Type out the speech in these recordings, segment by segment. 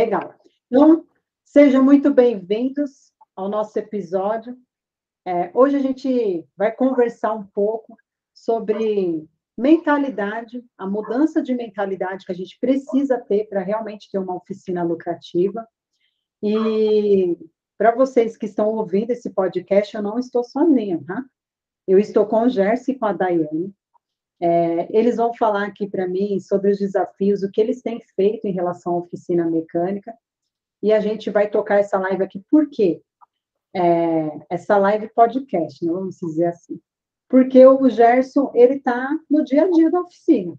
Legal. Então, sejam muito bem-vindos ao nosso episódio. É, hoje a gente vai conversar um pouco sobre mentalidade, a mudança de mentalidade que a gente precisa ter para realmente ter uma oficina lucrativa. E para vocês que estão ouvindo esse podcast, eu não estou sozinha, tá? Eu estou com o Gerson e com a Daiane. É, eles vão falar aqui para mim sobre os desafios, o que eles têm feito em relação à oficina mecânica, e a gente vai tocar essa live aqui, por quê? É, essa live podcast, né, vamos dizer assim. Porque o Gerson, ele está no dia a dia da oficina.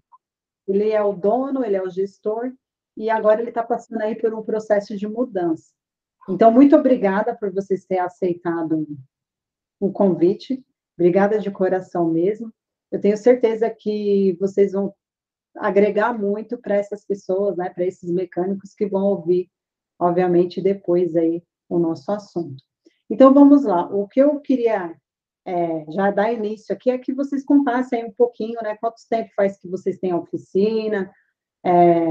Ele é o dono, ele é o gestor, e agora ele está passando aí por um processo de mudança. Então, muito obrigada por vocês terem aceitado o convite. Obrigada de coração mesmo. Eu tenho certeza que vocês vão agregar muito para essas pessoas, né, para esses mecânicos que vão ouvir, obviamente, depois aí o nosso assunto. Então, vamos lá. O que eu queria é, já dar início aqui é que vocês contassem um pouquinho, né, quanto tempo faz que vocês têm a oficina, é,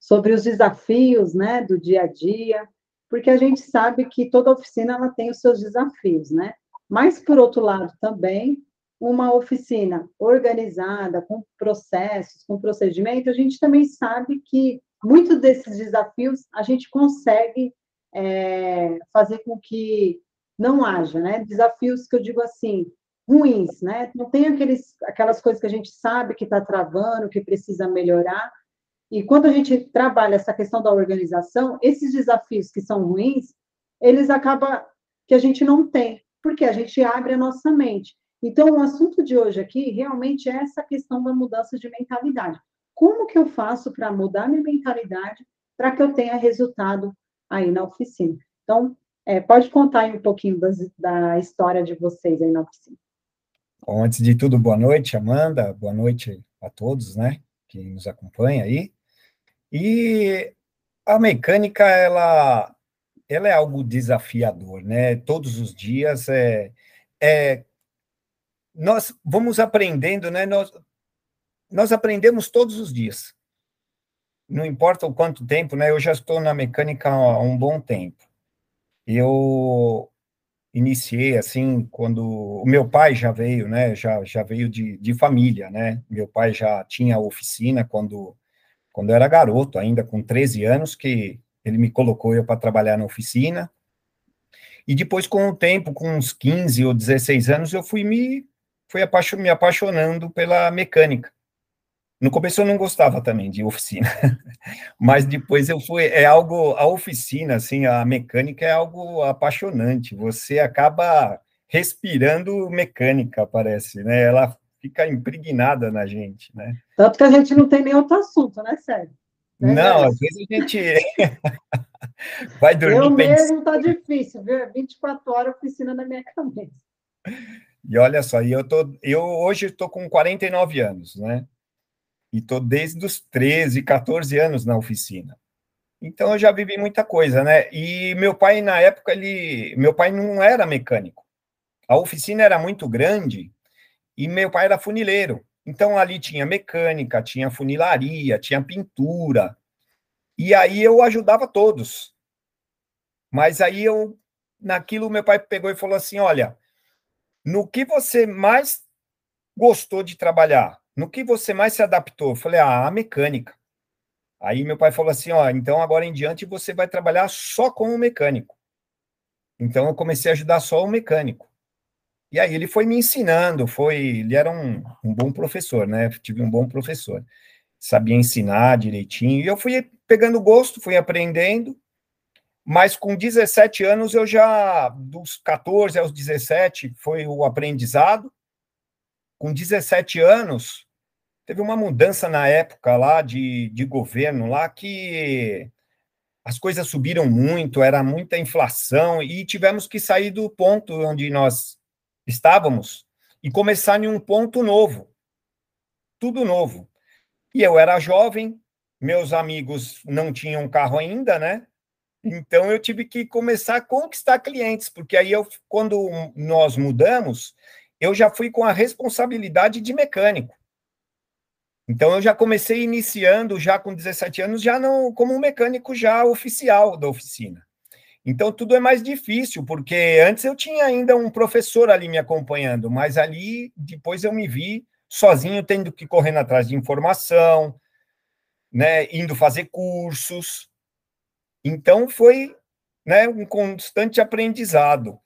sobre os desafios, né, do dia a dia, porque a gente sabe que toda oficina ela tem os seus desafios, né? Mas, por outro lado, também, uma oficina organizada, com processos, com procedimento, a gente também sabe que muitos desses desafios a gente consegue é, fazer com que não haja, né? Desafios que eu digo assim, ruins, né? Não tem aqueles, aquelas coisas que a gente sabe que está travando, que precisa melhorar. E quando a gente trabalha essa questão da organização, esses desafios que são ruins, eles acabam que a gente não tem, porque a gente abre a nossa mente. Então, o assunto de hoje aqui realmente é essa questão da mudança de mentalidade. Como que eu faço para mudar minha mentalidade para que eu tenha resultado aí na oficina? Então, é, pode contar aí um pouquinho das, da história de vocês aí na oficina. Bom, antes de tudo, boa noite, Amanda, boa noite a todos, né, que nos acompanha aí. E a mecânica, ela, ela é algo desafiador, né? Todos os dias é, é nós vamos aprendendo, né? Nós, nós aprendemos todos os dias. Não importa o quanto tempo, né? Eu já estou na mecânica há um bom tempo. Eu iniciei assim quando o meu pai já veio, né? Já já veio de, de família, né? Meu pai já tinha oficina quando quando eu era garoto, ainda com 13 anos, que ele me colocou eu para trabalhar na oficina. E depois, com o tempo, com uns 15 ou 16 anos, eu fui me fui me apaixonando pela mecânica. No começo eu não gostava também de oficina, mas depois eu fui, é algo, a oficina, assim, a mecânica é algo apaixonante, você acaba respirando mecânica, parece, né, ela fica impregnada na gente, né. Tanto que a gente não tem nem outro assunto, né, Sérgio? Né, não, às vezes a gente vai dormir Eu mesmo tá difícil, viu, 24 horas oficina na minha cabeça. E olha só, eu, tô, eu hoje estou com 49 anos, né? E estou desde os 13, 14 anos na oficina. Então eu já vivi muita coisa, né? E meu pai, na época, ele. Meu pai não era mecânico. A oficina era muito grande e meu pai era funileiro. Então ali tinha mecânica, tinha funilaria, tinha pintura. E aí eu ajudava todos. Mas aí eu, naquilo, meu pai pegou e falou assim: olha, no que você mais gostou de trabalhar? No que você mais se adaptou? Eu falei, ah, a mecânica. Aí meu pai falou assim, ó, então agora em diante você vai trabalhar só com o mecânico. Então eu comecei a ajudar só o mecânico. E aí ele foi me ensinando, foi, ele era um, um bom professor, né? Tive um bom professor. Sabia ensinar direitinho. E eu fui pegando gosto, fui aprendendo. Mas com 17 anos eu já, dos 14 aos 17, foi o aprendizado. Com 17 anos, teve uma mudança na época lá de, de governo lá que as coisas subiram muito, era muita inflação e tivemos que sair do ponto onde nós estávamos e começar em um ponto novo. Tudo novo. E eu era jovem, meus amigos não tinham carro ainda, né? Então eu tive que começar a conquistar clientes, porque aí eu, quando nós mudamos, eu já fui com a responsabilidade de mecânico. Então eu já comecei iniciando já com 17 anos já não como um mecânico já oficial da oficina. Então tudo é mais difícil, porque antes eu tinha ainda um professor ali me acompanhando, mas ali depois eu me vi sozinho tendo que correr atrás de informação, né, indo fazer cursos. Então foi, né, um constante aprendizado.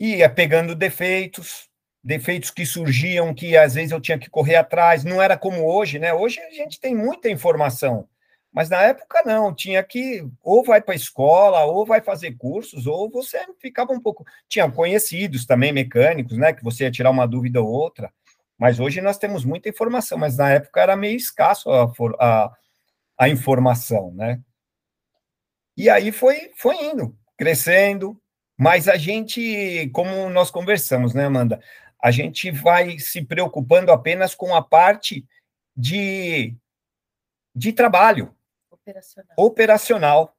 E pegando defeitos, defeitos que surgiam que às vezes eu tinha que correr atrás, não era como hoje, né? Hoje a gente tem muita informação, mas na época não, tinha que ou vai para a escola, ou vai fazer cursos, ou você ficava um pouco. Tinha conhecidos também mecânicos, né? Que você ia tirar uma dúvida ou outra. Mas hoje nós temos muita informação, mas na época era meio escasso a, a, a informação, né? E aí foi, foi indo, crescendo, mas a gente, como nós conversamos, né, Amanda? a gente vai se preocupando apenas com a parte de, de trabalho operacional. operacional.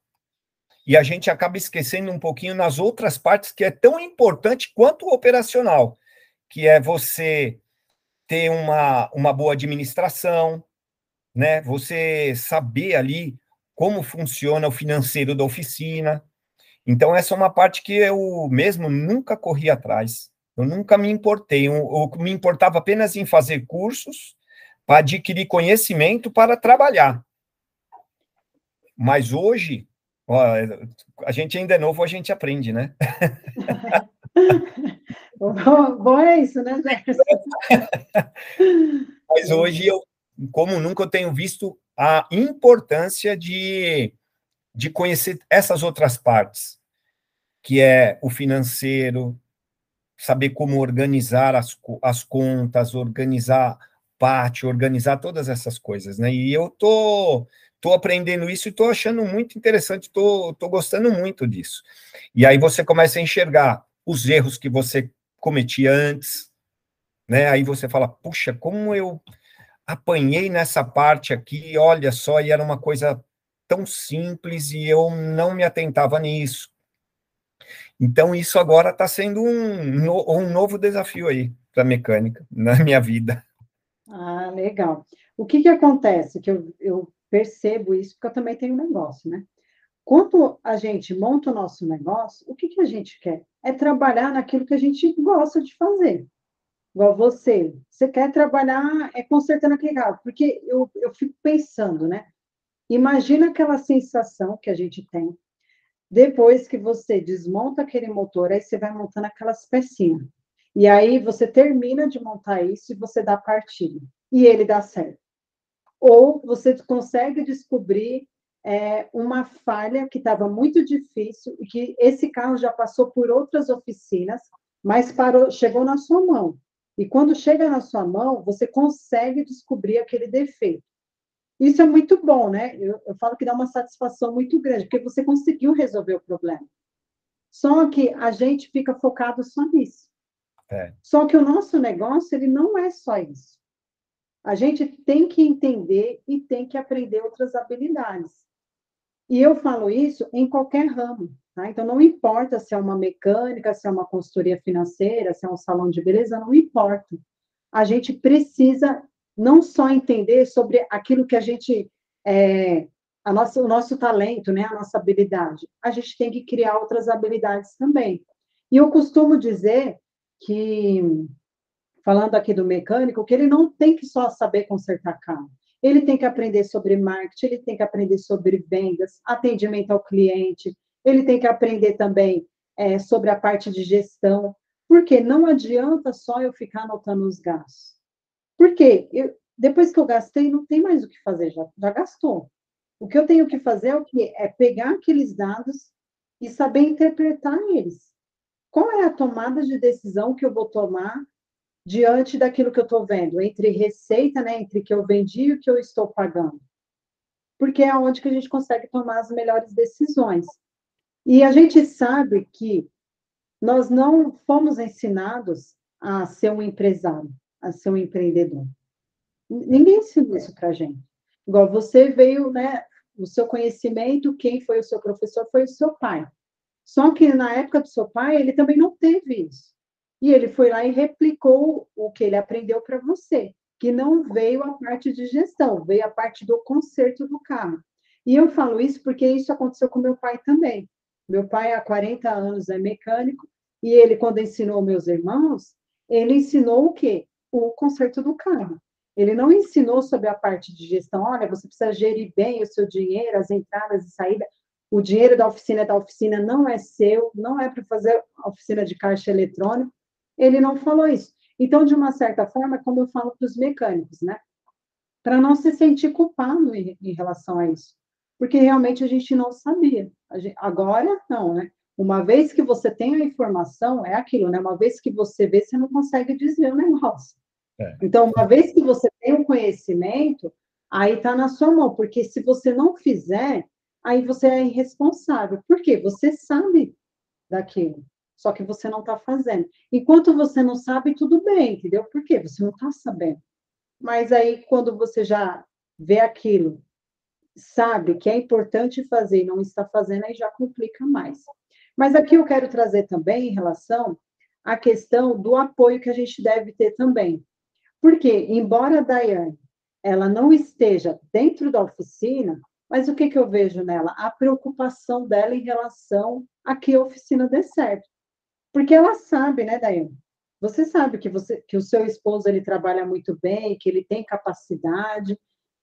E a gente acaba esquecendo um pouquinho nas outras partes que é tão importante quanto o operacional, que é você ter uma, uma boa administração, né? Você saber ali como funciona o financeiro da oficina. Então, essa é uma parte que eu mesmo nunca corri atrás. Eu nunca me importei, eu, eu me importava apenas em fazer cursos para adquirir conhecimento para trabalhar. Mas hoje, ó, a gente ainda é novo, a gente aprende, né? bom, bom é isso, né? Mas hoje eu, como nunca, eu tenho visto a importância de, de conhecer essas outras partes, que é o financeiro, saber como organizar as, as contas, organizar parte, organizar todas essas coisas, né? E eu tô, tô aprendendo isso e tô achando muito interessante, tô, tô gostando muito disso. E aí você começa a enxergar os erros que você cometia antes, né? Aí você fala, puxa, como eu apanhei nessa parte aqui, olha só, e era uma coisa tão simples e eu não me atentava nisso. Então, isso agora está sendo um, um novo desafio aí para a mecânica na minha vida. Ah, legal. O que, que acontece? Que eu, eu percebo isso, porque eu também tenho um negócio, né? Quando a gente monta o nosso negócio, o que, que a gente quer? É trabalhar naquilo que a gente gosta de fazer. Igual você, você quer trabalhar é consertando aquele carro, porque eu, eu fico pensando, né? Imagina aquela sensação que a gente tem depois que você desmonta aquele motor, aí você vai montando aquelas pecinhas. E aí você termina de montar isso e você dá partida. E ele dá certo. Ou você consegue descobrir é, uma falha que estava muito difícil e que esse carro já passou por outras oficinas, mas parou, chegou na sua mão. E quando chega na sua mão, você consegue descobrir aquele defeito. Isso é muito bom, né? Eu, eu falo que dá uma satisfação muito grande, porque você conseguiu resolver o problema. Só que a gente fica focado só nisso. É. Só que o nosso negócio, ele não é só isso. A gente tem que entender e tem que aprender outras habilidades. E eu falo isso em qualquer ramo. Tá? Então, não importa se é uma mecânica, se é uma consultoria financeira, se é um salão de beleza, não importa. A gente precisa não só entender sobre aquilo que a gente é, a o nosso talento, né, a nossa habilidade. A gente tem que criar outras habilidades também. E eu costumo dizer que, falando aqui do mecânico, que ele não tem que só saber consertar carro. Ele tem que aprender sobre marketing, ele tem que aprender sobre vendas, atendimento ao cliente, ele tem que aprender também é, sobre a parte de gestão, porque não adianta só eu ficar anotando os gastos. Porque eu, depois que eu gastei, não tem mais o que fazer, já, já gastou. O que eu tenho que fazer é o quê? É pegar aqueles dados e saber interpretar eles. Qual é a tomada de decisão que eu vou tomar diante daquilo que eu estou vendo, entre receita, né, entre que eu vendi e o que eu estou pagando? Porque é onde que a gente consegue tomar as melhores decisões. E a gente sabe que nós não fomos ensinados a ser um empresário a ser um empreendedor. Ninguém ensinou isso para gente. Igual você veio, né? O seu conhecimento, quem foi o seu professor foi o seu pai. Só que na época do seu pai, ele também não teve isso. E ele foi lá e replicou o que ele aprendeu para você, que não veio a parte de gestão, veio a parte do conserto do carro. E eu falo isso porque isso aconteceu com meu pai também. Meu pai, há 40 anos, é mecânico, e ele, quando ensinou meus irmãos, ele ensinou o quê? O conserto do carro. Ele não ensinou sobre a parte de gestão. Olha, você precisa gerir bem o seu dinheiro, as entradas e saídas. O dinheiro da oficina é da oficina, não é seu, não é para fazer oficina de caixa eletrônico. Ele não falou isso. Então, de uma certa forma, como eu falo para os mecânicos, né? Para não se sentir culpado em, em, relação a isso. Porque realmente a gente não sabia. Gente, agora, não, né? Uma vez que você tem a informação, é aquilo, né? Uma vez que você vê, você não consegue dizer o negócio. É. Então, uma vez que você tem o conhecimento, aí está na sua mão, porque se você não fizer, aí você é irresponsável. Por quê? Você sabe daquilo, só que você não está fazendo. Enquanto você não sabe, tudo bem, entendeu? Por quê? Você não está sabendo. Mas aí, quando você já vê aquilo, sabe que é importante fazer e não está fazendo, aí já complica mais. Mas aqui eu quero trazer também em relação à questão do apoio que a gente deve ter também. Porque, embora a Daiane ela não esteja dentro da oficina, mas o que, que eu vejo nela? A preocupação dela em relação a que a oficina dê certo. Porque ela sabe, né, Daiane? Você sabe que, você, que o seu esposo ele trabalha muito bem, que ele tem capacidade,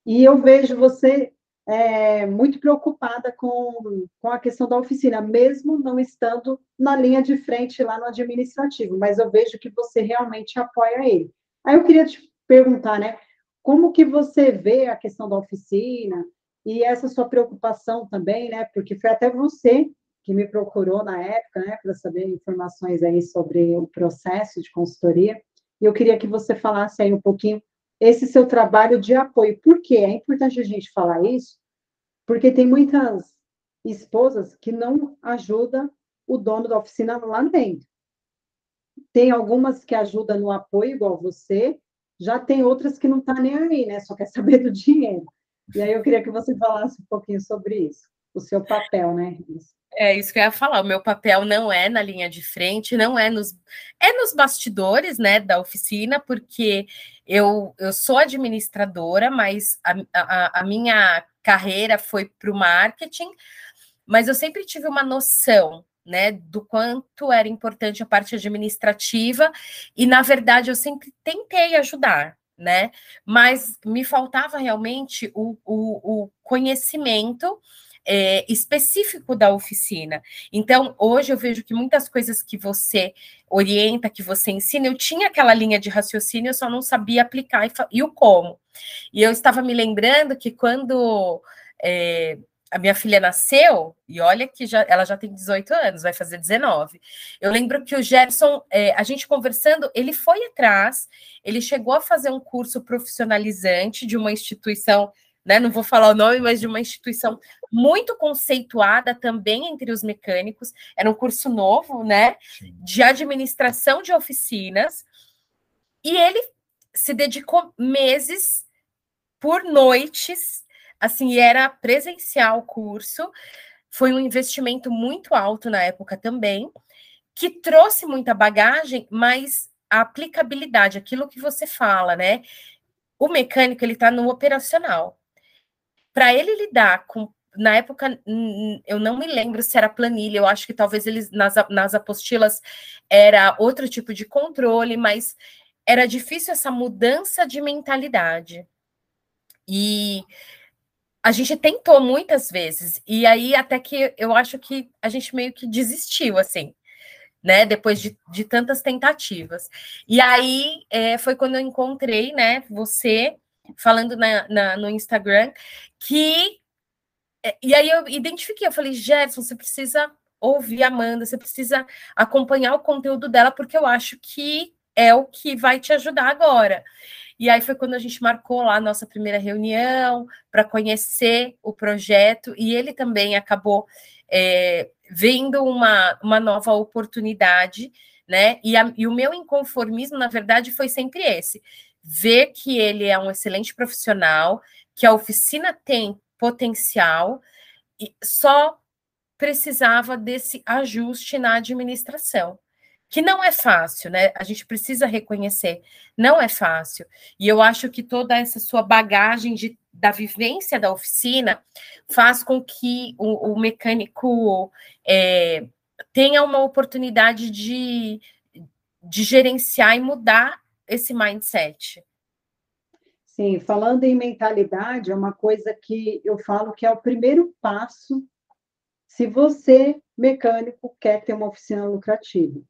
e eu vejo você é, muito preocupada com, com a questão da oficina, mesmo não estando na linha de frente lá no administrativo, mas eu vejo que você realmente apoia ele. Aí eu queria te perguntar, né, como que você vê a questão da oficina e essa sua preocupação também, né, porque foi até você que me procurou na época, né, para saber informações aí sobre o processo de consultoria, e eu queria que você falasse aí um pouquinho esse seu trabalho de apoio. Por quê? É importante a gente falar isso, porque tem muitas esposas que não ajudam o dono da oficina lá dentro. Tem algumas que ajudam no apoio, igual você, já tem outras que não tá nem aí, né? Só quer saber do dinheiro. E aí eu queria que você falasse um pouquinho sobre isso, o seu papel, né? É isso que eu ia falar. O meu papel não é na linha de frente, não é nos é nos bastidores, né, da oficina, porque eu, eu sou administradora, mas a, a, a minha carreira foi para o marketing, mas eu sempre tive uma noção né, do quanto era importante a parte administrativa, e na verdade eu sempre tentei ajudar, né? Mas me faltava realmente o, o, o conhecimento é, específico da oficina. Então, hoje eu vejo que muitas coisas que você orienta, que você ensina, eu tinha aquela linha de raciocínio, eu só não sabia aplicar e, e o como. E eu estava me lembrando que quando é, a minha filha nasceu, e olha que já, ela já tem 18 anos, vai fazer 19. Eu lembro que o Gerson, é, a gente conversando, ele foi atrás, ele chegou a fazer um curso profissionalizante de uma instituição, né? Não vou falar o nome, mas de uma instituição muito conceituada também entre os mecânicos. Era um curso novo, né? De administração de oficinas. E ele se dedicou meses por noites assim, era presencial o curso, foi um investimento muito alto na época também, que trouxe muita bagagem, mas a aplicabilidade, aquilo que você fala, né? O mecânico, ele está no operacional. Para ele lidar com na época, eu não me lembro se era planilha, eu acho que talvez eles nas, nas apostilas era outro tipo de controle, mas era difícil essa mudança de mentalidade. E a gente tentou muitas vezes, e aí até que eu acho que a gente meio que desistiu, assim, né? Depois de, de tantas tentativas. E aí é, foi quando eu encontrei, né, você falando na, na, no Instagram que. É, e aí eu identifiquei, eu falei, Gerson, você precisa ouvir a Amanda, você precisa acompanhar o conteúdo dela, porque eu acho que é o que vai te ajudar agora. E aí foi quando a gente marcou lá a nossa primeira reunião para conhecer o projeto, e ele também acabou é, vendo uma, uma nova oportunidade, né? E, a, e o meu inconformismo, na verdade, foi sempre esse: ver que ele é um excelente profissional, que a oficina tem potencial, e só precisava desse ajuste na administração. que não é fácil, né? A gente precisa reconhecer, não é fácil. E eu acho que toda essa sua bagagem de, da vivência da oficina faz com que o, o mecânico é, tenha uma oportunidade de, de gerenciar e mudar esse mindset. Sim, falando em mentalidade, é uma coisa que eu falo que é o primeiro passo se você, mecânico, quer ter uma oficina lucrativa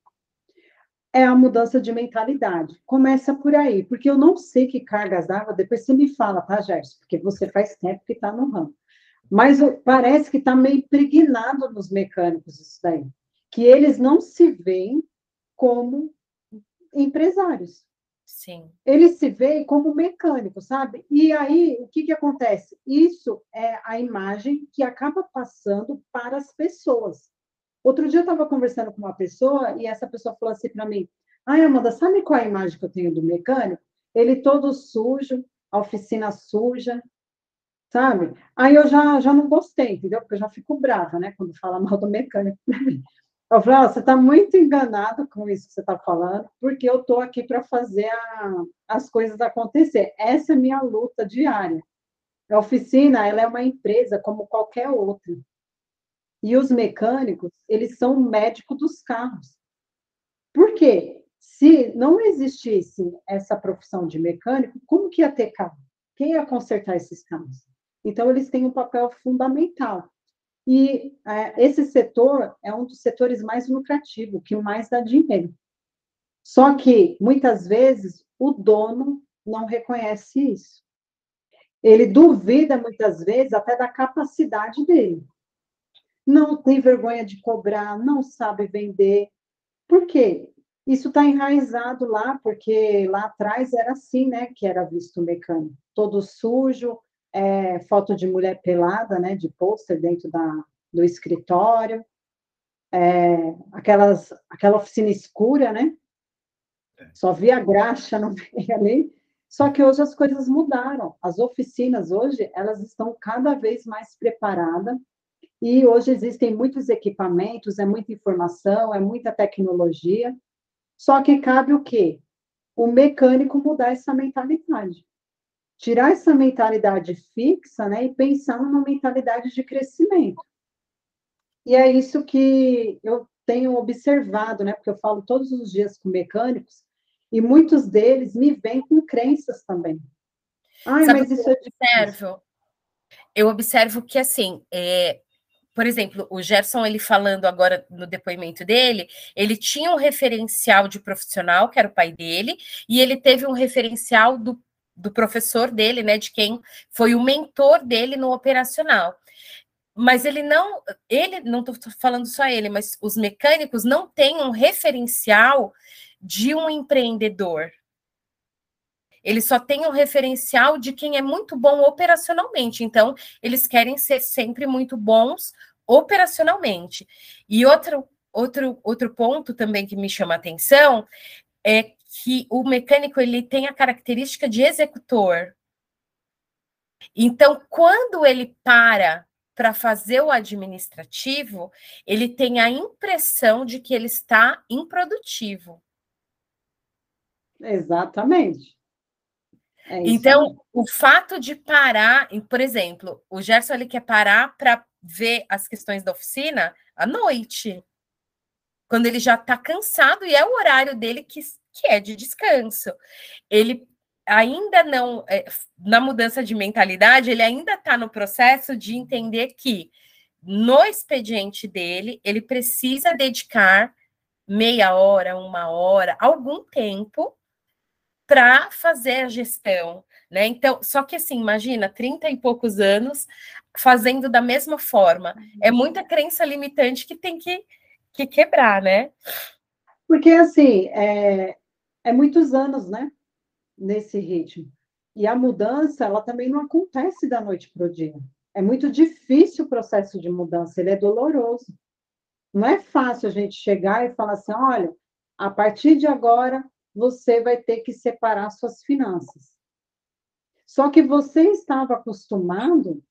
é a mudança de mentalidade. Começa por aí, porque eu não sei que cargas d'água, depois você me fala, tá, Gerson? Porque você faz tempo que está no ramo. Mas parece que está meio impregnado nos mecânicos isso daí, que eles não se veem como empresários. Sim. Eles se veem como mecânicos, sabe? E aí, o que, que acontece? Isso é a imagem que acaba passando para as pessoas. Outro dia eu estava conversando com uma pessoa e essa pessoa falou assim para mim: Ai, Amanda, sabe qual é a imagem que eu tenho do mecânico? Ele todo sujo, a oficina suja, sabe? Aí eu já, já não gostei, entendeu? Porque eu já fico brava, né? Quando fala mal do mecânico. Eu falei, oh, você está muito enganado com isso que você está falando, porque eu estou aqui para fazer a, as coisas acontecer. Essa é a minha luta diária. A oficina, ela é uma empresa como qualquer outra. E os mecânicos, eles são o médico dos carros. Por quê? Se não existisse essa profissão de mecânico, como que ia ter carro? Quem ia consertar esses carros? Então, eles têm um papel fundamental. E é, esse setor é um dos setores mais lucrativos, que mais dá dinheiro. Só que, muitas vezes, o dono não reconhece isso. Ele duvida, muitas vezes, até da capacidade dele não tem vergonha de cobrar, não sabe vender. Por quê? Isso está enraizado lá, porque lá atrás era assim, né, que era visto o mecânico. Todo sujo, é, foto de mulher pelada, né, de pôster dentro da, do escritório, é, aquelas, aquela oficina escura, né? É. Só via graxa no meio ali. Só que hoje as coisas mudaram. As oficinas hoje, elas estão cada vez mais preparadas e hoje existem muitos equipamentos, é muita informação, é muita tecnologia. Só que cabe o quê? O mecânico mudar essa mentalidade. Tirar essa mentalidade fixa, né, e pensar numa mentalidade de crescimento. E é isso que eu tenho observado, né, porque eu falo todos os dias com mecânicos, e muitos deles me vêm com crenças também. Ai, Sabe mas isso eu é observo? Eu observo que, assim, é, por exemplo, o Gerson, ele falando agora no depoimento dele, ele tinha um referencial de profissional, que era o pai dele, e ele teve um referencial do, do professor dele, né, de quem foi o mentor dele no operacional. Mas ele não, ele, não estou falando só ele, mas os mecânicos não têm um referencial de um empreendedor, eles só têm um referencial de quem é muito bom operacionalmente. Então, eles querem ser sempre muito bons operacionalmente. E outro, outro, outro ponto também que me chama a atenção é que o mecânico ele tem a característica de executor. Então, quando ele para para fazer o administrativo, ele tem a impressão de que ele está improdutivo. Exatamente. É então, o fato de parar, por exemplo, o Gerson ele quer parar para ver as questões da oficina à noite, quando ele já está cansado e é o horário dele que, que é de descanso. Ele ainda não, é, na mudança de mentalidade, ele ainda está no processo de entender que no expediente dele, ele precisa dedicar meia hora, uma hora, algum tempo para fazer a gestão, né? Então, só que assim, imagina, 30 e poucos anos fazendo da mesma forma. É uhum. muita crença limitante que tem que, que quebrar, né? Porque assim, é, é muitos anos, né? Nesse ritmo. E a mudança, ela também não acontece da noite para o dia. É muito difícil o processo de mudança, ele é doloroso. Não é fácil a gente chegar e falar assim: olha, a partir de agora você vai ter que separar suas finanças. Só que você estava acostumado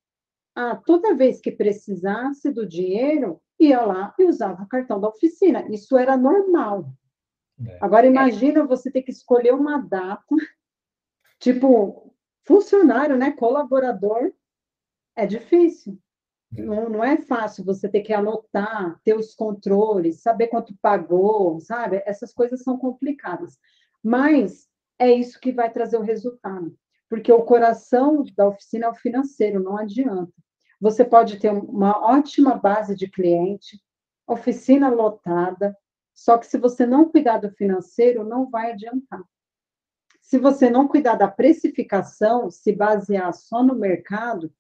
a toda vez que precisasse do dinheiro, ia lá e usava o cartão da oficina. Isso era normal. É. Agora, imagina você ter que escolher uma data, tipo, funcionário, né, colaborador, é difícil. É. Não, não é fácil você ter que anotar, ter os controles, saber quanto pagou, sabe? Essas coisas são complicadas. Mas é isso que vai trazer o resultado. Porque o coração da oficina é o financeiro, não adianta. Você pode ter uma ótima base de cliente, oficina lotada, só que se você não cuidar do financeiro, não vai adiantar. Se você não cuidar da precificação, se basear só no mercado,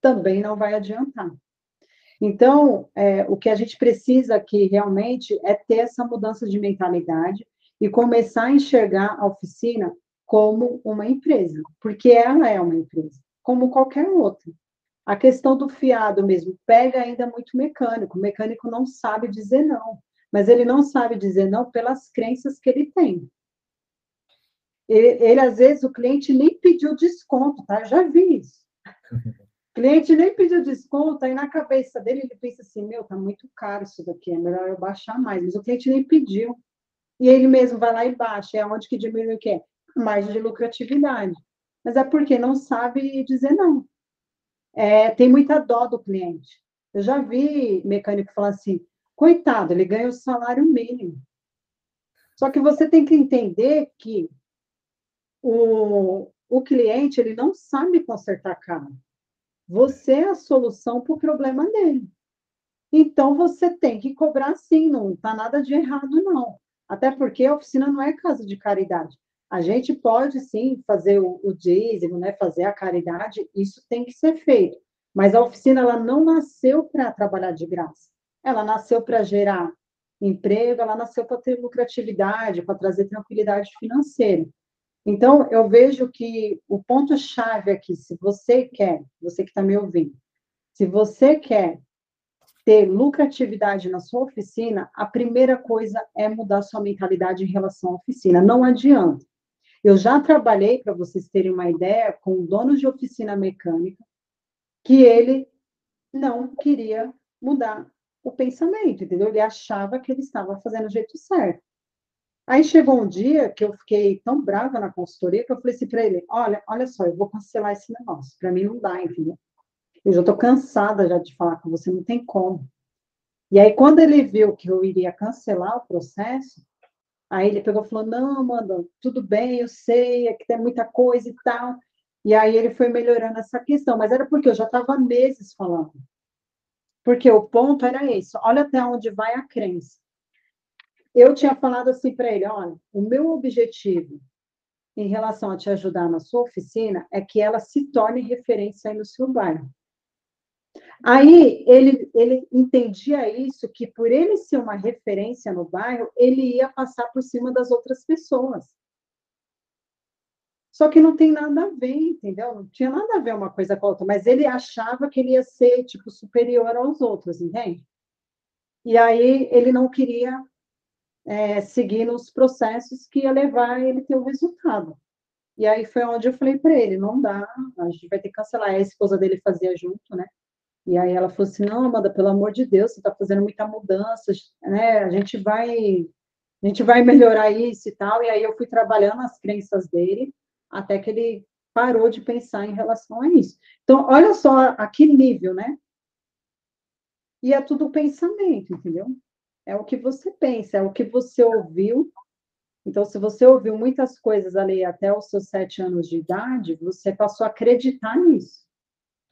também não vai adiantar. Então, é, o que a gente precisa aqui realmente é ter essa mudança de mentalidade e começar a enxergar a oficina como uma empresa, porque ela é uma empresa, como qualquer outra. A questão do fiado mesmo pega ainda muito mecânico. O mecânico não sabe dizer não, mas ele não sabe dizer não pelas crenças que ele tem. Ele, ele às vezes, o cliente nem pediu desconto, tá? Eu já vi isso. O cliente nem pediu desconto, aí na cabeça dele ele pensa assim: meu, tá muito caro isso daqui, é melhor eu baixar mais. Mas o cliente nem pediu. E ele mesmo vai lá e baixa. É onde que diminui o quê? Margem de lucratividade. Mas é porque não sabe dizer não é, tem muita dó do cliente. Eu já vi mecânico falar assim, coitado, ele ganha o salário mínimo. Só que você tem que entender que o, o cliente ele não sabe consertar carro. Você é a solução para o problema dele. Então você tem que cobrar sim, não está nada de errado, não. Até porque a oficina não é casa de caridade. A gente pode sim fazer o, o dízimo, né, fazer a caridade, isso tem que ser feito. Mas a oficina ela não nasceu para trabalhar de graça. Ela nasceu para gerar emprego, ela nasceu para ter lucratividade, para trazer tranquilidade financeira. Então, eu vejo que o ponto-chave aqui, se você quer, você que está me ouvindo, se você quer ter lucratividade na sua oficina, a primeira coisa é mudar sua mentalidade em relação à oficina. Não adianta. Eu já trabalhei, para vocês terem uma ideia, com donos de oficina mecânica, que ele não queria mudar o pensamento, entendeu? Ele achava que ele estava fazendo o jeito certo. Aí chegou um dia que eu fiquei tão brava na consultoria que eu falei assim para ele: olha, olha só, eu vou cancelar esse negócio. Para mim não dá, entendeu? Eu já estou cansada já de falar com você, não tem como. E aí, quando ele viu que eu iria cancelar o processo, Aí ele pegou e falou: Não, Amanda, tudo bem, eu sei, é que tem muita coisa e tal. E aí ele foi melhorando essa questão, mas era porque eu já estava meses falando. Porque o ponto era esse: olha até onde vai a crença. Eu tinha falado assim para ele: olha, o meu objetivo em relação a te ajudar na sua oficina é que ela se torne referência aí no seu bairro. Aí ele, ele entendia isso, que por ele ser uma referência no bairro, ele ia passar por cima das outras pessoas. Só que não tem nada a ver, entendeu? Não tinha nada a ver uma coisa com a outra, mas ele achava que ele ia ser, tipo, superior aos outros, entende? E aí ele não queria é, seguir nos processos que ia levar ele ter o resultado. E aí foi onde eu falei para ele, não dá, a gente vai ter que cancelar. A esposa dele fazia junto, né? E aí ela falou assim, não, Amanda, pelo amor de Deus, você está fazendo muita mudança, né? A gente vai, a gente vai melhorar isso e tal. E aí eu fui trabalhando as crenças dele até que ele parou de pensar em relação a isso. Então, olha só a que nível, né? E é tudo pensamento, entendeu? É o que você pensa, é o que você ouviu. Então, se você ouviu muitas coisas ali até os seus sete anos de idade, você passou a acreditar nisso.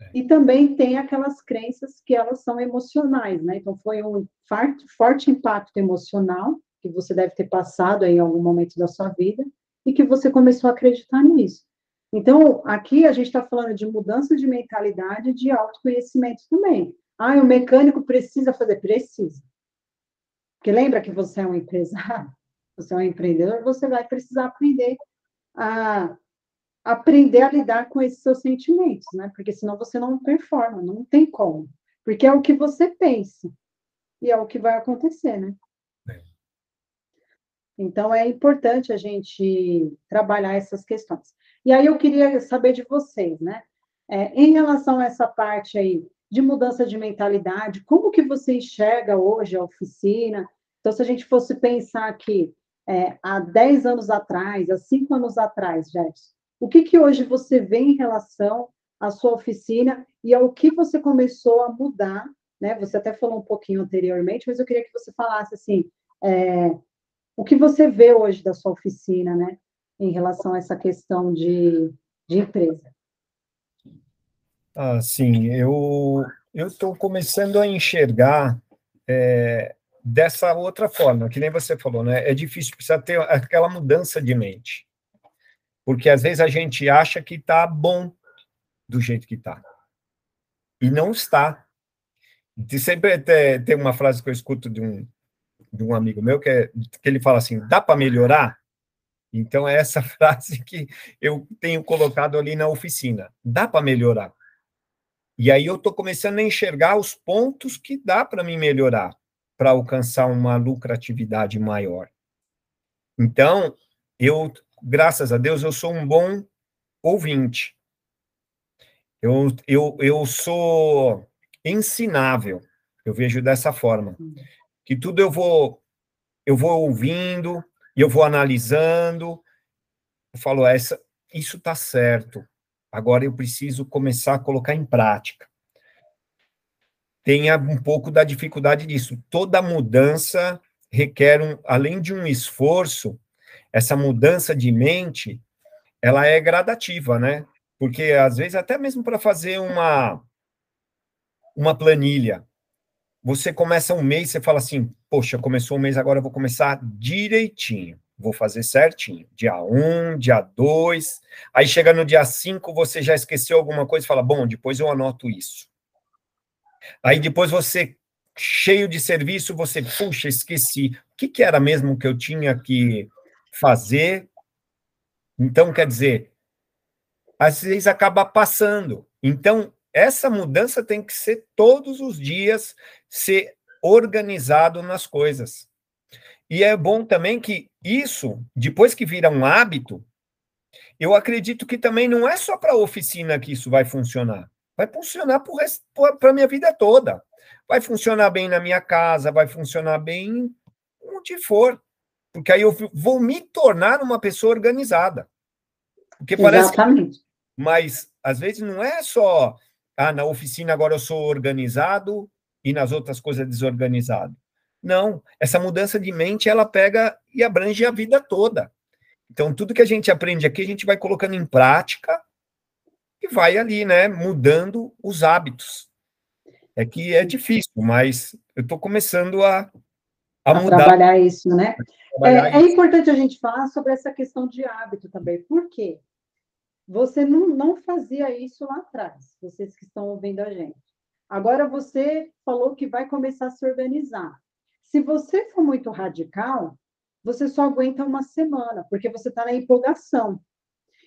É. E também tem aquelas crenças que elas são emocionais, né? Então, foi um forte, forte impacto emocional que você deve ter passado em algum momento da sua vida e que você começou a acreditar nisso. Então, aqui a gente está falando de mudança de mentalidade de autoconhecimento também. Ah, o mecânico precisa fazer? Precisa. Porque lembra que você é um empresário, você é um empreendedor, você vai precisar aprender a aprender a lidar com esses seus sentimentos, né? Porque senão você não performa, não tem como. Porque é o que você pensa e é o que vai acontecer, né? Então é importante a gente trabalhar essas questões. E aí eu queria saber de vocês, né? É, em relação a essa parte aí de mudança de mentalidade, como que você enxerga hoje a oficina? Então, se a gente fosse pensar aqui, é, há 10 anos atrás, há 5 anos atrás, Jefferson? O que, que hoje você vê em relação à sua oficina e ao que você começou a mudar? Né? Você até falou um pouquinho anteriormente, mas eu queria que você falasse assim, é, o que você vê hoje da sua oficina, né, em relação a essa questão de, de empresa? Ah, sim, eu estou começando a enxergar é, dessa outra forma, que nem você falou, né? É difícil, precisa ter aquela mudança de mente. Porque às vezes a gente acha que está bom do jeito que está. E não está. Sempre tem uma frase que eu escuto de um, de um amigo meu, que, é, que ele fala assim: dá para melhorar? Então, é essa frase que eu tenho colocado ali na oficina: dá para melhorar. E aí eu estou começando a enxergar os pontos que dá para me melhorar para alcançar uma lucratividade maior. Então, eu, graças a Deus, eu sou um bom ouvinte. Eu, eu, eu sou ensinável. Eu vejo dessa forma. Que tudo eu vou eu vou ouvindo, e eu vou analisando. Eu falo, essa isso está certo. Agora eu preciso começar a colocar em prática tenha um pouco da dificuldade disso. Toda mudança requer, um, além de um esforço, essa mudança de mente, ela é gradativa, né? Porque às vezes até mesmo para fazer uma uma planilha, você começa um mês, você fala assim, poxa, começou o mês, agora eu vou começar direitinho, vou fazer certinho. Dia 1, dia 2, aí chega no dia 5, você já esqueceu alguma coisa fala, bom, depois eu anoto isso. Aí depois você, cheio de serviço, você, puxa, esqueci. O que, que era mesmo que eu tinha que fazer? Então, quer dizer, às vezes acaba passando. Então, essa mudança tem que ser todos os dias, ser organizado nas coisas. E é bom também que isso, depois que vira um hábito, eu acredito que também não é só para a oficina que isso vai funcionar vai funcionar para a minha vida toda. Vai funcionar bem na minha casa, vai funcionar bem onde for. Porque aí eu vou me tornar uma pessoa organizada. Porque parece. Exatamente. Que, mas às vezes não é só. Ah, na oficina agora eu sou organizado e nas outras coisas desorganizado. Não, essa mudança de mente ela pega e abrange a vida toda. Então, tudo que a gente aprende aqui, a gente vai colocando em prática e vai ali, né, mudando os hábitos. É que é difícil, mas eu estou começando a, a, a mudar. trabalhar isso, né? Trabalhar é, é isso. é, importante a gente falar sobre essa questão de hábito também. Por quê? Você não, não fazia isso lá atrás, vocês que estão ouvindo a gente. Agora você falou que vai começar a se organizar. Se você for muito radical, você só aguenta uma semana, porque você está na empolgação.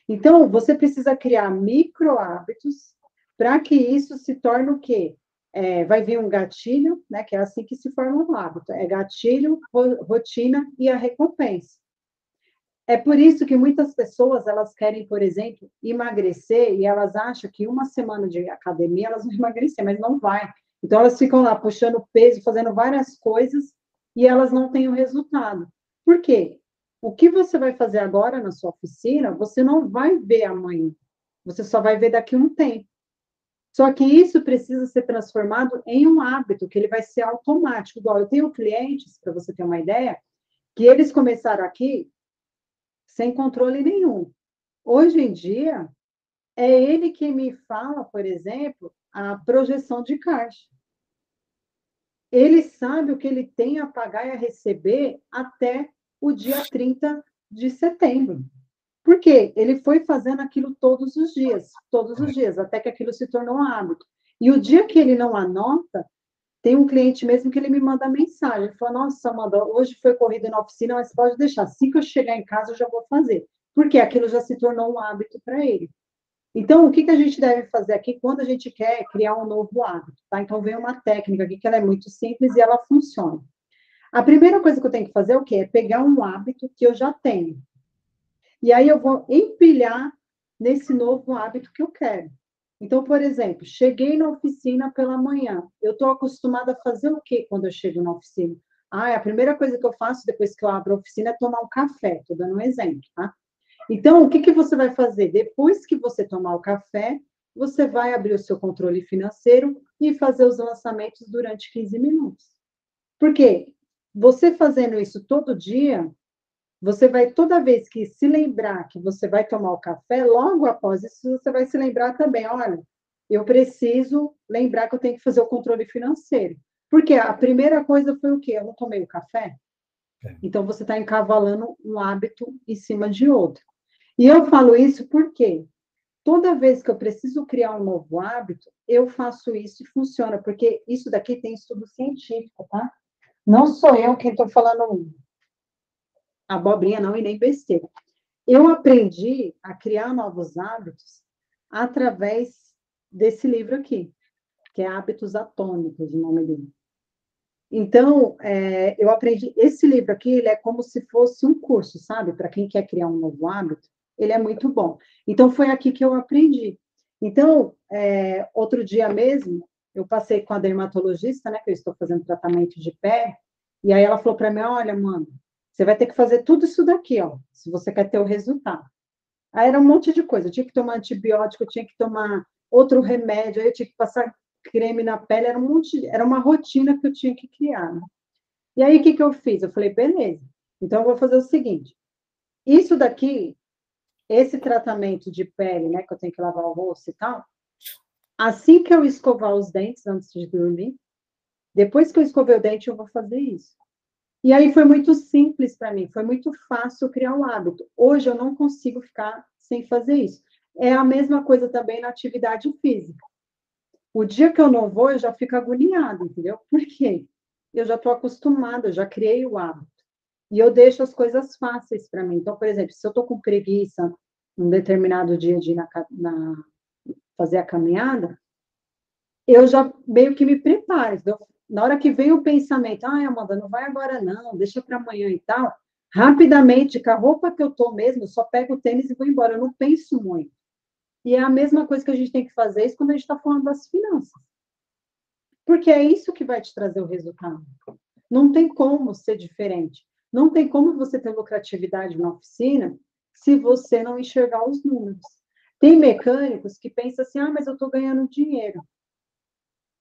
Então, você precisa criar micro hábitos para que isso se torne o quê? É, vai vir um gatilho, né? Que é assim que se forma um hábito. É gatilho, rotina e a recompensa. É por isso que muitas pessoas elas querem, por exemplo, emagrecer e elas acham que uma semana de academia elas vão emagrecer, mas não vai. Então elas ficam lá puxando peso, fazendo várias coisas e elas não têm o resultado. Por quê? O que você vai fazer agora na sua oficina, você não vai ver amanhã. Você só vai ver daqui a um tempo. Só que isso precisa ser transformado em um hábito, que ele vai ser automático. Igual eu tenho clientes, para você ter uma ideia, que eles começaram aqui sem controle nenhum. Hoje em dia, é ele que me fala, por exemplo, a projeção de caixa. Ele sabe o que ele tem a pagar e a receber até o dia 30 de setembro. Por quê? Ele foi fazendo aquilo todos os dias, todos os dias, até que aquilo se tornou um hábito. E o dia que ele não anota, tem um cliente mesmo que ele me manda mensagem. Ele fala, nossa, Amanda, hoje foi corrida na oficina, mas pode deixar. Assim que eu chegar em casa, eu já vou fazer. Porque aquilo já se tornou um hábito para ele. Então, o que, que a gente deve fazer aqui quando a gente quer criar um novo hábito? Tá? Então, vem uma técnica aqui que ela é muito simples e ela funciona. A primeira coisa que eu tenho que fazer é o quê? É pegar um hábito que eu já tenho. E aí eu vou empilhar nesse novo hábito que eu quero. Então, por exemplo, cheguei na oficina pela manhã. Eu estou acostumada a fazer o quê quando eu chego na oficina? Ah, a primeira coisa que eu faço depois que eu abro a oficina é tomar um café. Estou dando um exemplo, tá? Então, o que, que você vai fazer? Depois que você tomar o café, você vai abrir o seu controle financeiro e fazer os lançamentos durante 15 minutos. Por quê? Você fazendo isso todo dia, você vai, toda vez que se lembrar que você vai tomar o café, logo após isso, você vai se lembrar também: olha, eu preciso lembrar que eu tenho que fazer o controle financeiro. Porque a primeira coisa foi o quê? Eu não tomei o café. É. Então, você está encavalando um hábito em cima de outro. E eu falo isso porque toda vez que eu preciso criar um novo hábito, eu faço isso e funciona, porque isso daqui tem estudo científico, tá? Não sou eu quem estou falando abobrinha, não, e nem besteira. Eu aprendi a criar novos hábitos através desse livro aqui, que é Hábitos Atômicos, o nome dele. Então, é, eu aprendi. Esse livro aqui, ele é como se fosse um curso, sabe? Para quem quer criar um novo hábito, ele é muito bom. Então, foi aqui que eu aprendi. Então, é, outro dia mesmo, eu passei com a dermatologista, né, que eu estou fazendo tratamento de pé, e aí ela falou para mim, olha, mano, você vai ter que fazer tudo isso daqui, ó, se você quer ter o resultado. Aí era um monte de coisa, eu tinha que tomar antibiótico, tinha que tomar outro remédio, aí eu tinha que passar creme na pele, era um monte, era uma rotina que eu tinha que criar. Né? E aí o que, que eu fiz? Eu falei, beleza, então eu vou fazer o seguinte, isso daqui, esse tratamento de pele, né, que eu tenho que lavar o rosto e tal, Assim que eu escovar os dentes antes de dormir, depois que eu escovei o dente, eu vou fazer isso. E aí foi muito simples para mim, foi muito fácil criar um hábito. Hoje eu não consigo ficar sem fazer isso. É a mesma coisa também na atividade física. O dia que eu não vou, eu já fico agoniada, entendeu? Por quê? Eu já estou acostumada, eu já criei o hábito. E eu deixo as coisas fáceis para mim. Então, por exemplo, se eu estou com preguiça um determinado dia de ir na, na, fazer a caminhada, eu já meio que me preparo. Então, na hora que vem o pensamento, ah, Amanda, não vai agora não, deixa para amanhã e tal, rapidamente, com a roupa que eu tô mesmo, só pego o tênis e vou embora, eu não penso muito. E é a mesma coisa que a gente tem que fazer isso quando a gente está falando das finanças. Porque é isso que vai te trazer o resultado. Não tem como ser diferente. Não tem como você ter lucratividade na oficina se você não enxergar os números. Tem mecânicos que pensam assim: ah, mas eu estou ganhando dinheiro.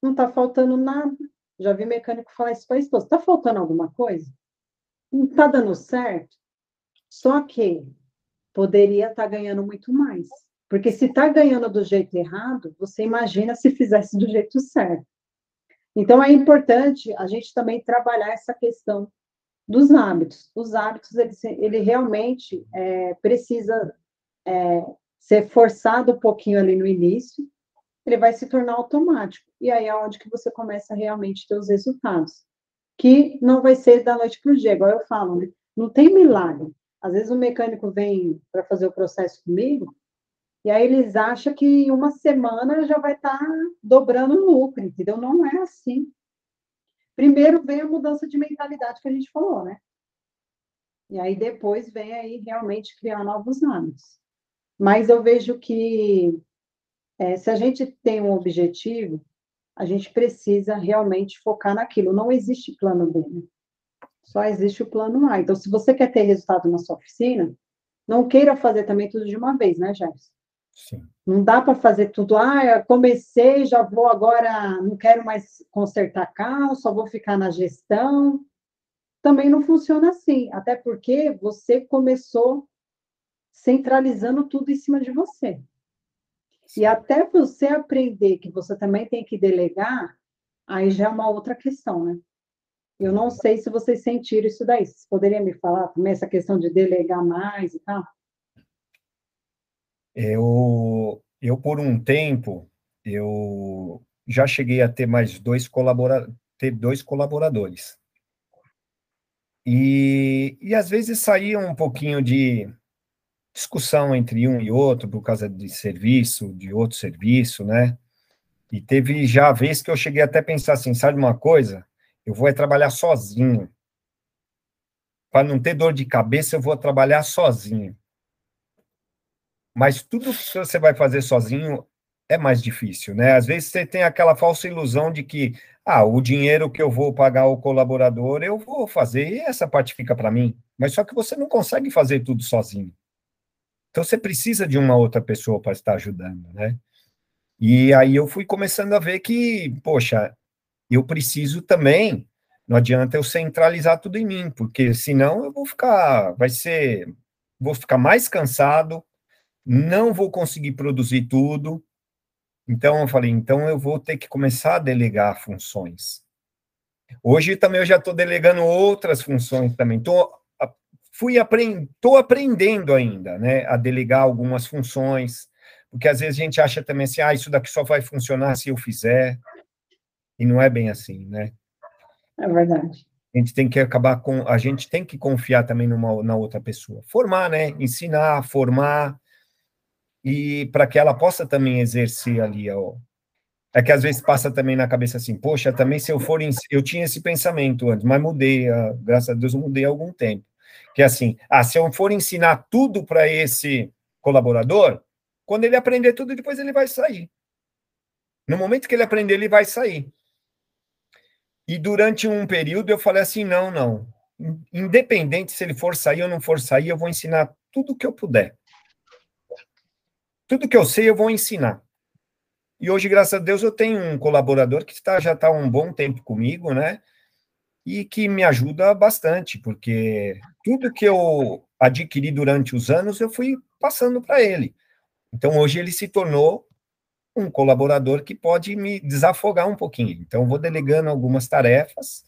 Não está faltando nada. Já vi mecânico falar isso para a esposa: está faltando alguma coisa? Não está dando certo? Só que poderia estar tá ganhando muito mais. Porque se está ganhando do jeito errado, você imagina se fizesse do jeito certo. Então, é importante a gente também trabalhar essa questão dos hábitos. Os hábitos, ele, ele realmente é, precisa é, ser forçado um pouquinho ali no início, ele vai se tornar automático. E aí é onde que você começa realmente ter os resultados. Que não vai ser da noite para o dia, igual eu falo, né? Não tem milagre. Às vezes o mecânico vem para fazer o processo comigo, e aí eles acham que em uma semana já vai estar tá dobrando o lucro, entendeu? Não é assim. Primeiro vem a mudança de mentalidade que a gente falou, né? E aí depois vem aí realmente criar novos hábitos. Mas eu vejo que é, se a gente tem um objetivo, a gente precisa realmente focar naquilo. Não existe plano B, né? só existe o plano A. Então, se você quer ter resultado na sua oficina, não queira fazer também tudo de uma vez, né, Gerson? Sim. Não dá para fazer tudo, ah, comecei, já vou agora, não quero mais consertar carro, só vou ficar na gestão. Também não funciona assim, até porque você começou centralizando tudo em cima de você. E até você aprender que você também tem que delegar, aí já é uma outra questão, né? Eu não sei se vocês sentiram isso daí. Vocês poderiam me falar também essa questão de delegar mais e tal? Eu, eu por um tempo, eu já cheguei a ter mais dois, colabora, ter dois colaboradores. E, e às vezes saía um pouquinho de, discussão entre um e outro por causa de serviço, de outro serviço, né? E teve já a vez que eu cheguei até a pensar assim, sabe uma coisa? Eu vou é trabalhar sozinho. Para não ter dor de cabeça, eu vou trabalhar sozinho. Mas tudo que você vai fazer sozinho é mais difícil, né? Às vezes você tem aquela falsa ilusão de que, ah, o dinheiro que eu vou pagar ao colaborador, eu vou fazer e essa parte fica para mim. Mas só que você não consegue fazer tudo sozinho. Então você precisa de uma outra pessoa para estar ajudando, né? E aí eu fui começando a ver que, poxa, eu preciso também, não adianta eu centralizar tudo em mim, porque senão eu vou ficar, vai ser, vou ficar mais cansado, não vou conseguir produzir tudo, então eu falei, então eu vou ter que começar a delegar funções. Hoje também eu já estou delegando outras funções também. Tô, fui aprend, tô aprendendo ainda, né, a delegar algumas funções, porque às vezes a gente acha também assim, ah, isso daqui só vai funcionar se eu fizer, e não é bem assim, né? É verdade. A gente tem que acabar com, a gente tem que confiar também numa, na outra pessoa, formar, né, ensinar, formar, e para que ela possa também exercer ali ó, é que às vezes passa também na cabeça assim, poxa, também se eu for eu tinha esse pensamento antes, mas mudei, ah, graças a Deus eu mudei há algum tempo. Que é assim, ah, se eu for ensinar tudo para esse colaborador, quando ele aprender tudo, depois ele vai sair. No momento que ele aprender, ele vai sair. E durante um período eu falei assim, não, não. Independente se ele for sair ou não for sair, eu vou ensinar tudo que eu puder. Tudo que eu sei, eu vou ensinar. E hoje, graças a Deus, eu tenho um colaborador que está, já está um bom tempo comigo, né? E que me ajuda bastante, porque tudo que eu adquiri durante os anos, eu fui passando para ele. Então, hoje ele se tornou um colaborador que pode me desafogar um pouquinho. Então, vou delegando algumas tarefas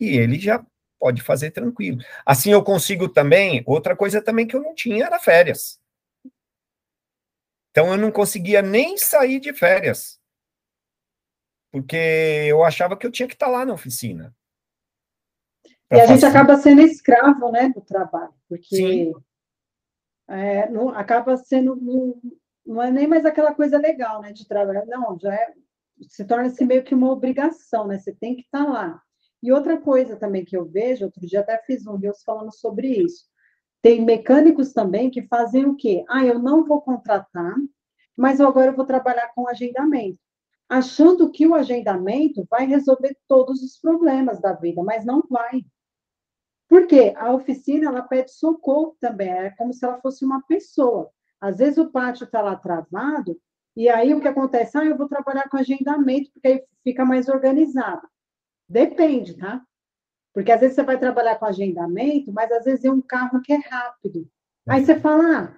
e ele já pode fazer tranquilo. Assim, eu consigo também, outra coisa também que eu não tinha era férias. Então eu não conseguia nem sair de férias. Porque eu achava que eu tinha que estar lá na oficina. E a gente acaba sendo escravo, né, do trabalho, porque é, não, acaba sendo não, não, é nem mais aquela coisa legal, né, de trabalhar. Não, já é, se torna-se meio que uma obrigação, né? Você tem que estar lá. E outra coisa também que eu vejo, outro dia até fiz um Reels falando sobre isso. Tem mecânicos também que fazem o quê? Ah, eu não vou contratar, mas agora eu vou trabalhar com agendamento. Achando que o agendamento vai resolver todos os problemas da vida, mas não vai. Por quê? A oficina, ela pede socorro também, é como se ela fosse uma pessoa. Às vezes o pátio está lá travado, e aí o que acontece? Ah, eu vou trabalhar com agendamento, porque aí fica mais organizado. Depende, tá? Porque às vezes você vai trabalhar com agendamento, mas às vezes é um carro que é rápido. Aí você fala, ah,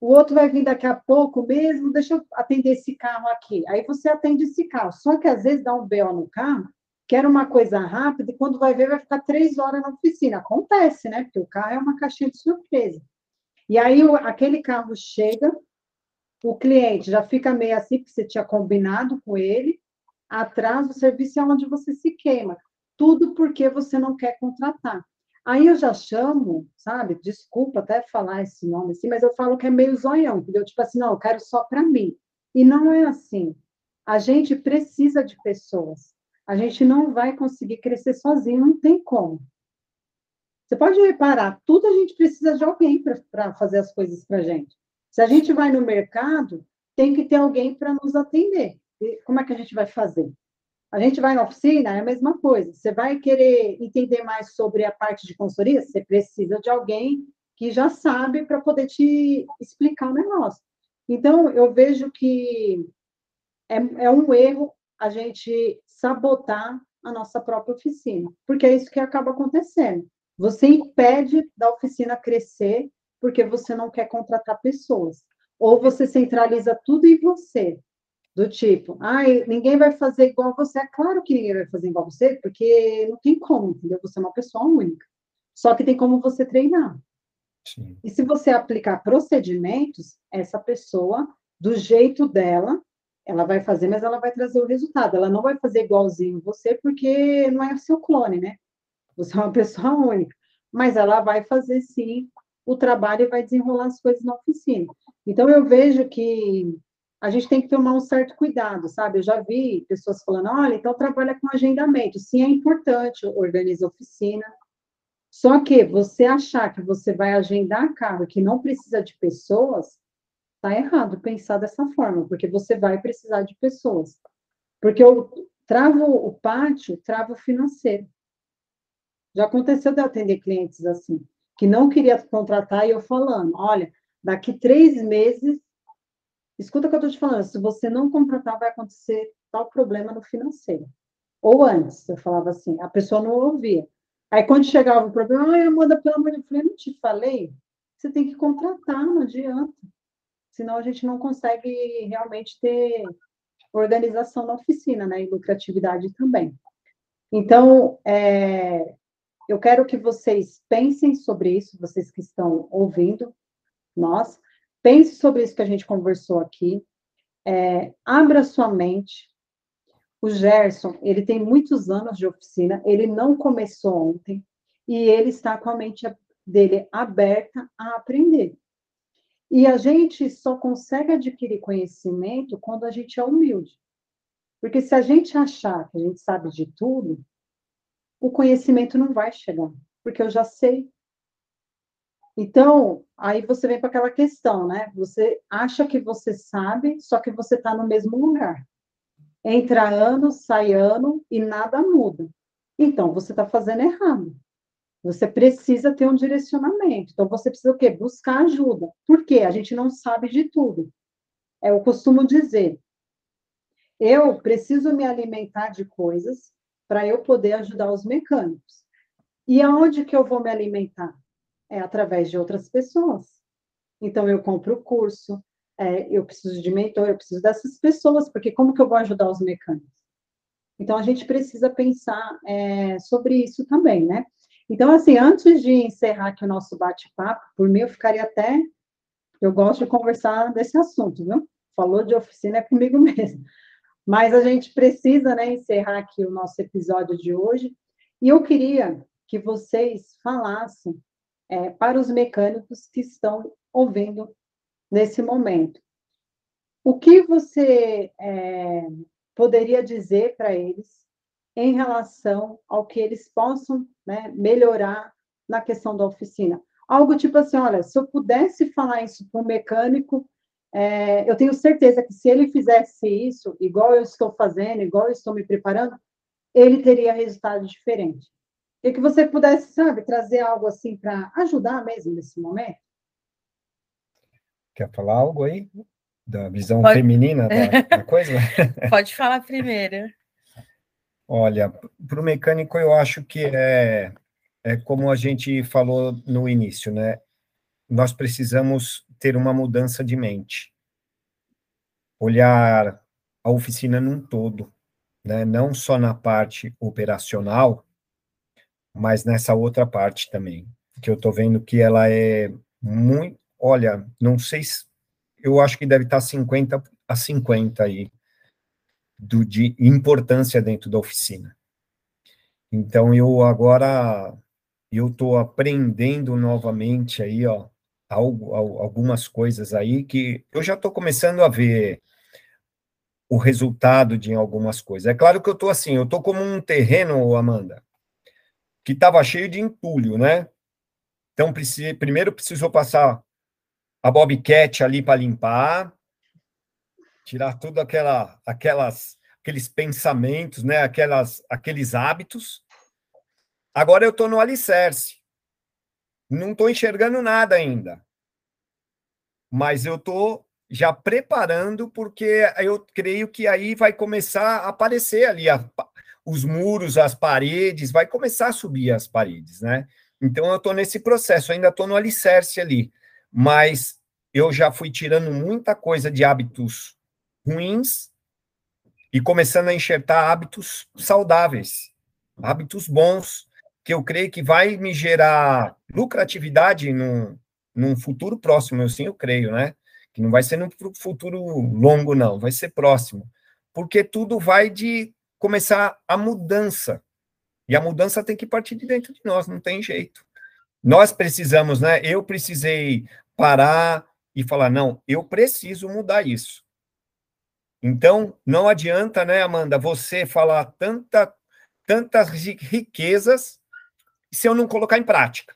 o outro vai vir daqui a pouco mesmo, deixa eu atender esse carro aqui. Aí você atende esse carro. Só que às vezes dá um BO no carro, quer uma coisa rápida, e quando vai ver, vai ficar três horas na oficina. Acontece, né? Porque o carro é uma caixinha de surpresa. E aí aquele carro chega, o cliente já fica meio assim, porque você tinha combinado com ele, atrás o serviço é onde você se queima tudo porque você não quer contratar. Aí eu já chamo, sabe? Desculpa até falar esse nome assim, mas eu falo que é meio zoião, entendeu? Tipo assim, não, eu quero só para mim. E não é assim. A gente precisa de pessoas. A gente não vai conseguir crescer sozinho, não tem como. Você pode reparar, tudo a gente precisa de alguém para fazer as coisas para a gente. Se a gente vai no mercado, tem que ter alguém para nos atender. E como é que a gente vai fazer? A gente vai na oficina, é a mesma coisa. Você vai querer entender mais sobre a parte de consultoria, você precisa de alguém que já sabe para poder te explicar o negócio. Então, eu vejo que é, é um erro a gente sabotar a nossa própria oficina, porque é isso que acaba acontecendo. Você impede da oficina crescer porque você não quer contratar pessoas. Ou você centraliza tudo em você. Do tipo, ai, ninguém vai fazer igual você. É claro que ninguém vai fazer igual você, porque não tem como, entendeu? Você é uma pessoa única. Só que tem como você treinar. Sim. E se você aplicar procedimentos, essa pessoa, do jeito dela, ela vai fazer, mas ela vai trazer o resultado. Ela não vai fazer igualzinho você, porque não é o seu clone, né? Você é uma pessoa única. Mas ela vai fazer, sim, o trabalho e vai desenrolar as coisas na oficina. Então, eu vejo que a gente tem que tomar um certo cuidado, sabe? Eu já vi pessoas falando, olha, então trabalha com agendamento. Sim, é importante, organiza oficina. Só que você achar que você vai agendar carro que não precisa de pessoas, Está errado pensar dessa forma, porque você vai precisar de pessoas. Porque eu travo o pátio, travo o financeiro. Já aconteceu de eu atender clientes assim, que não queria contratar e eu falando, olha, daqui três meses, escuta o que eu estou te falando, se você não contratar, vai acontecer tal problema no financeiro. Ou antes, eu falava assim, a pessoa não ouvia. Aí quando chegava o problema, ai, Amanda, pelo amor de Deus, eu falei, não te falei? Você tem que contratar, não adianta senão a gente não consegue realmente ter organização na oficina, né, e lucratividade também. Então, é, eu quero que vocês pensem sobre isso, vocês que estão ouvindo nós, pense sobre isso que a gente conversou aqui, é, abra sua mente. O Gerson, ele tem muitos anos de oficina, ele não começou ontem, e ele está com a mente dele aberta a aprender. E a gente só consegue adquirir conhecimento quando a gente é humilde. Porque se a gente achar que a gente sabe de tudo, o conhecimento não vai chegar, porque eu já sei. Então, aí você vem para aquela questão, né? Você acha que você sabe, só que você está no mesmo lugar. Entra ano, sai ano e nada muda. Então, você está fazendo errado. Você precisa ter um direcionamento. Então, você precisa o quê? Buscar ajuda. Por quê? A gente não sabe de tudo. É, eu costumo dizer, eu preciso me alimentar de coisas para eu poder ajudar os mecânicos. E aonde que eu vou me alimentar? É através de outras pessoas. Então, eu compro o curso, é, eu preciso de mentor, eu preciso dessas pessoas, porque como que eu vou ajudar os mecânicos? Então, a gente precisa pensar é, sobre isso também, né? Então, assim, antes de encerrar aqui o nosso bate-papo, por mim eu ficaria até. Eu gosto de conversar desse assunto, viu? Falou de oficina é comigo mesmo. Mas a gente precisa né, encerrar aqui o nosso episódio de hoje. E eu queria que vocês falassem é, para os mecânicos que estão ouvindo nesse momento. O que você é, poderia dizer para eles em relação ao que eles possam né, melhorar na questão da oficina. Algo tipo assim, olha, se eu pudesse falar isso para um mecânico, é, eu tenho certeza que se ele fizesse isso, igual eu estou fazendo, igual eu estou me preparando, ele teria resultado diferente. E que você pudesse, sabe, trazer algo assim para ajudar mesmo nesse momento. Quer falar algo aí? Da visão Pode... feminina da, da coisa? Pode falar primeiro. Olha, para o mecânico eu acho que é, é como a gente falou no início, né? Nós precisamos ter uma mudança de mente, olhar a oficina num todo, né? Não só na parte operacional, mas nessa outra parte também, que eu estou vendo que ela é muito, olha, não sei se, eu acho que deve estar 50 a 50 aí, do, de importância dentro da oficina. Então, eu agora, eu estou aprendendo novamente aí, ó, algo, algumas coisas aí que eu já estou começando a ver o resultado de algumas coisas. É claro que eu estou assim, eu estou como um terreno, Amanda, que estava cheio de entulho, né? Então, primeiro precisou passar a bobcat ali para limpar, tirar tudo aquela, aquelas, aqueles pensamentos, né? Aquelas, aqueles hábitos. Agora eu estou no alicerce. Não estou enxergando nada ainda. Mas eu estou já preparando, porque eu creio que aí vai começar a aparecer ali a, os muros, as paredes, vai começar a subir as paredes, né? Então eu estou nesse processo, ainda estou no alicerce ali, mas eu já fui tirando muita coisa de hábitos ruins e começando a enxertar hábitos saudáveis, hábitos bons, que eu creio que vai me gerar lucratividade no, num futuro próximo, eu sim eu creio, né? Que não vai ser num futuro longo, não, vai ser próximo. Porque tudo vai de começar a mudança. E a mudança tem que partir de dentro de nós, não tem jeito. Nós precisamos, né? Eu precisei parar e falar: não, eu preciso mudar isso. Então, não adianta, né, Amanda, você falar tanta, tantas riquezas se eu não colocar em prática.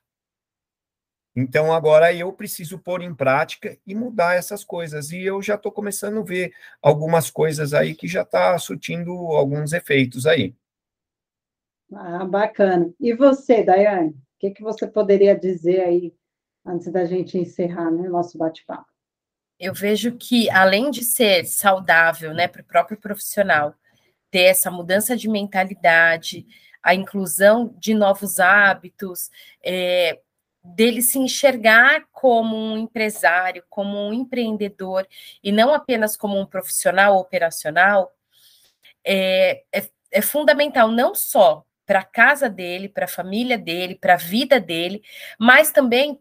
Então, agora eu preciso pôr em prática e mudar essas coisas. E eu já estou começando a ver algumas coisas aí que já está surtindo alguns efeitos aí. Ah, bacana. E você, Daiane? O que, que você poderia dizer aí, antes da gente encerrar né, nosso bate-papo? Eu vejo que, além de ser saudável né, para o próprio profissional, ter essa mudança de mentalidade, a inclusão de novos hábitos, é, dele se enxergar como um empresário, como um empreendedor, e não apenas como um profissional operacional, é, é, é fundamental não só para a casa dele, para a família dele, para a vida dele, mas também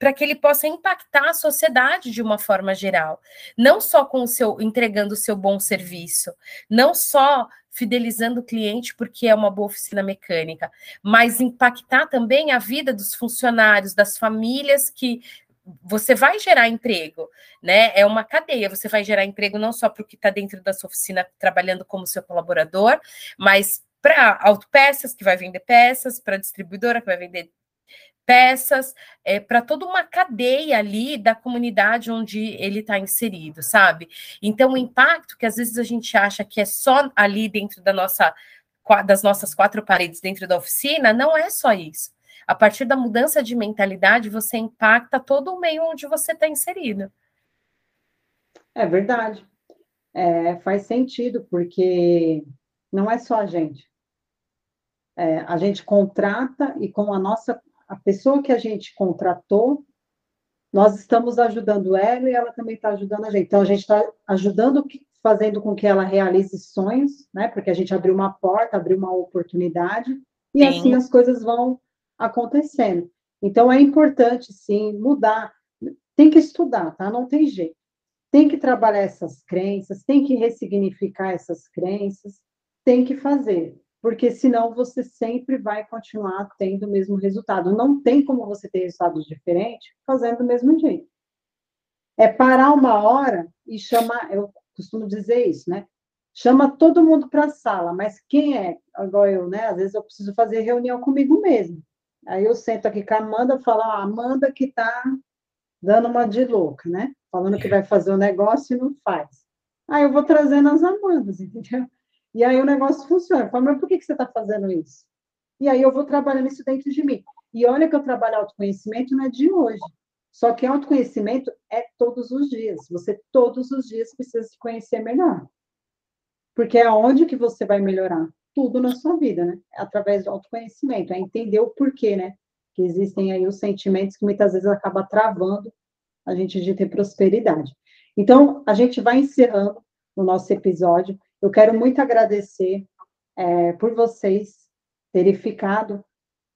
para que ele possa impactar a sociedade de uma forma geral, não só com o seu entregando o seu bom serviço, não só fidelizando o cliente porque é uma boa oficina mecânica, mas impactar também a vida dos funcionários, das famílias que você vai gerar emprego, né? É uma cadeia. Você vai gerar emprego não só para o que está dentro da sua oficina trabalhando como seu colaborador, mas para autopeças que vai vender peças, para distribuidora que vai vender peças, é, para toda uma cadeia ali da comunidade onde ele está inserido, sabe? Então, o impacto que às vezes a gente acha que é só ali dentro da nossa, das nossas quatro paredes, dentro da oficina, não é só isso. A partir da mudança de mentalidade, você impacta todo o meio onde você está inserido. É verdade. É, faz sentido, porque não é só a gente. É, a gente contrata e com a nossa a pessoa que a gente contratou, nós estamos ajudando ela e ela também está ajudando a gente. Então, a gente está ajudando, fazendo com que ela realize sonhos, né? Porque a gente abriu uma porta, abriu uma oportunidade, e sim. assim as coisas vão acontecendo. Então, é importante, sim, mudar. Tem que estudar, tá? Não tem jeito. Tem que trabalhar essas crenças, tem que ressignificar essas crenças, tem que fazer porque senão você sempre vai continuar tendo o mesmo resultado. Não tem como você ter resultados diferentes fazendo do mesmo jeito. É parar uma hora e chamar, eu costumo dizer isso, né? Chama todo mundo para a sala, mas quem é? Igual eu, né? Às vezes eu preciso fazer reunião comigo mesmo. Aí eu sento aqui com a Amanda e falo, ah, Amanda que está dando uma de louca, né? Falando que vai fazer o negócio e não faz. Aí eu vou trazendo as Amandas, entendeu? E aí o negócio funciona. Eu falo, mas por que, que você está fazendo isso? E aí eu vou trabalhando isso dentro de mim. E olha que eu trabalho autoconhecimento não é de hoje. Só que autoconhecimento é todos os dias. Você todos os dias precisa se conhecer melhor. Porque é onde que você vai melhorar tudo na sua vida, né? É através do autoconhecimento, é entender o porquê, né? Que existem aí os sentimentos que muitas vezes acaba travando a gente de ter prosperidade. Então, a gente vai encerrando o nosso episódio. Eu quero muito agradecer é, por vocês terem ficado,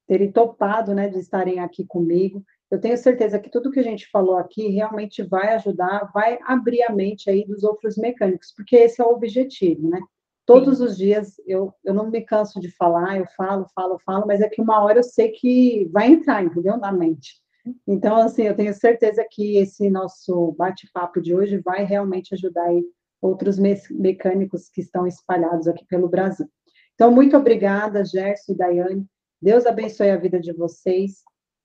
terem topado, né, de estarem aqui comigo. Eu tenho certeza que tudo que a gente falou aqui realmente vai ajudar, vai abrir a mente aí dos outros mecânicos, porque esse é o objetivo, né? Todos Sim. os dias eu, eu não me canso de falar, eu falo, falo, falo, mas é que uma hora eu sei que vai entrar, entendeu? Na mente. Então, assim, eu tenho certeza que esse nosso bate-papo de hoje vai realmente ajudar aí outros me mecânicos que estão espalhados aqui pelo Brasil. Então, muito obrigada, Gerson e Daiane. Deus abençoe a vida de vocês.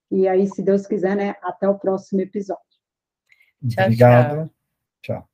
E aí, se Deus quiser, né, até o próximo episódio. Tchau, Obrigado. tchau. tchau.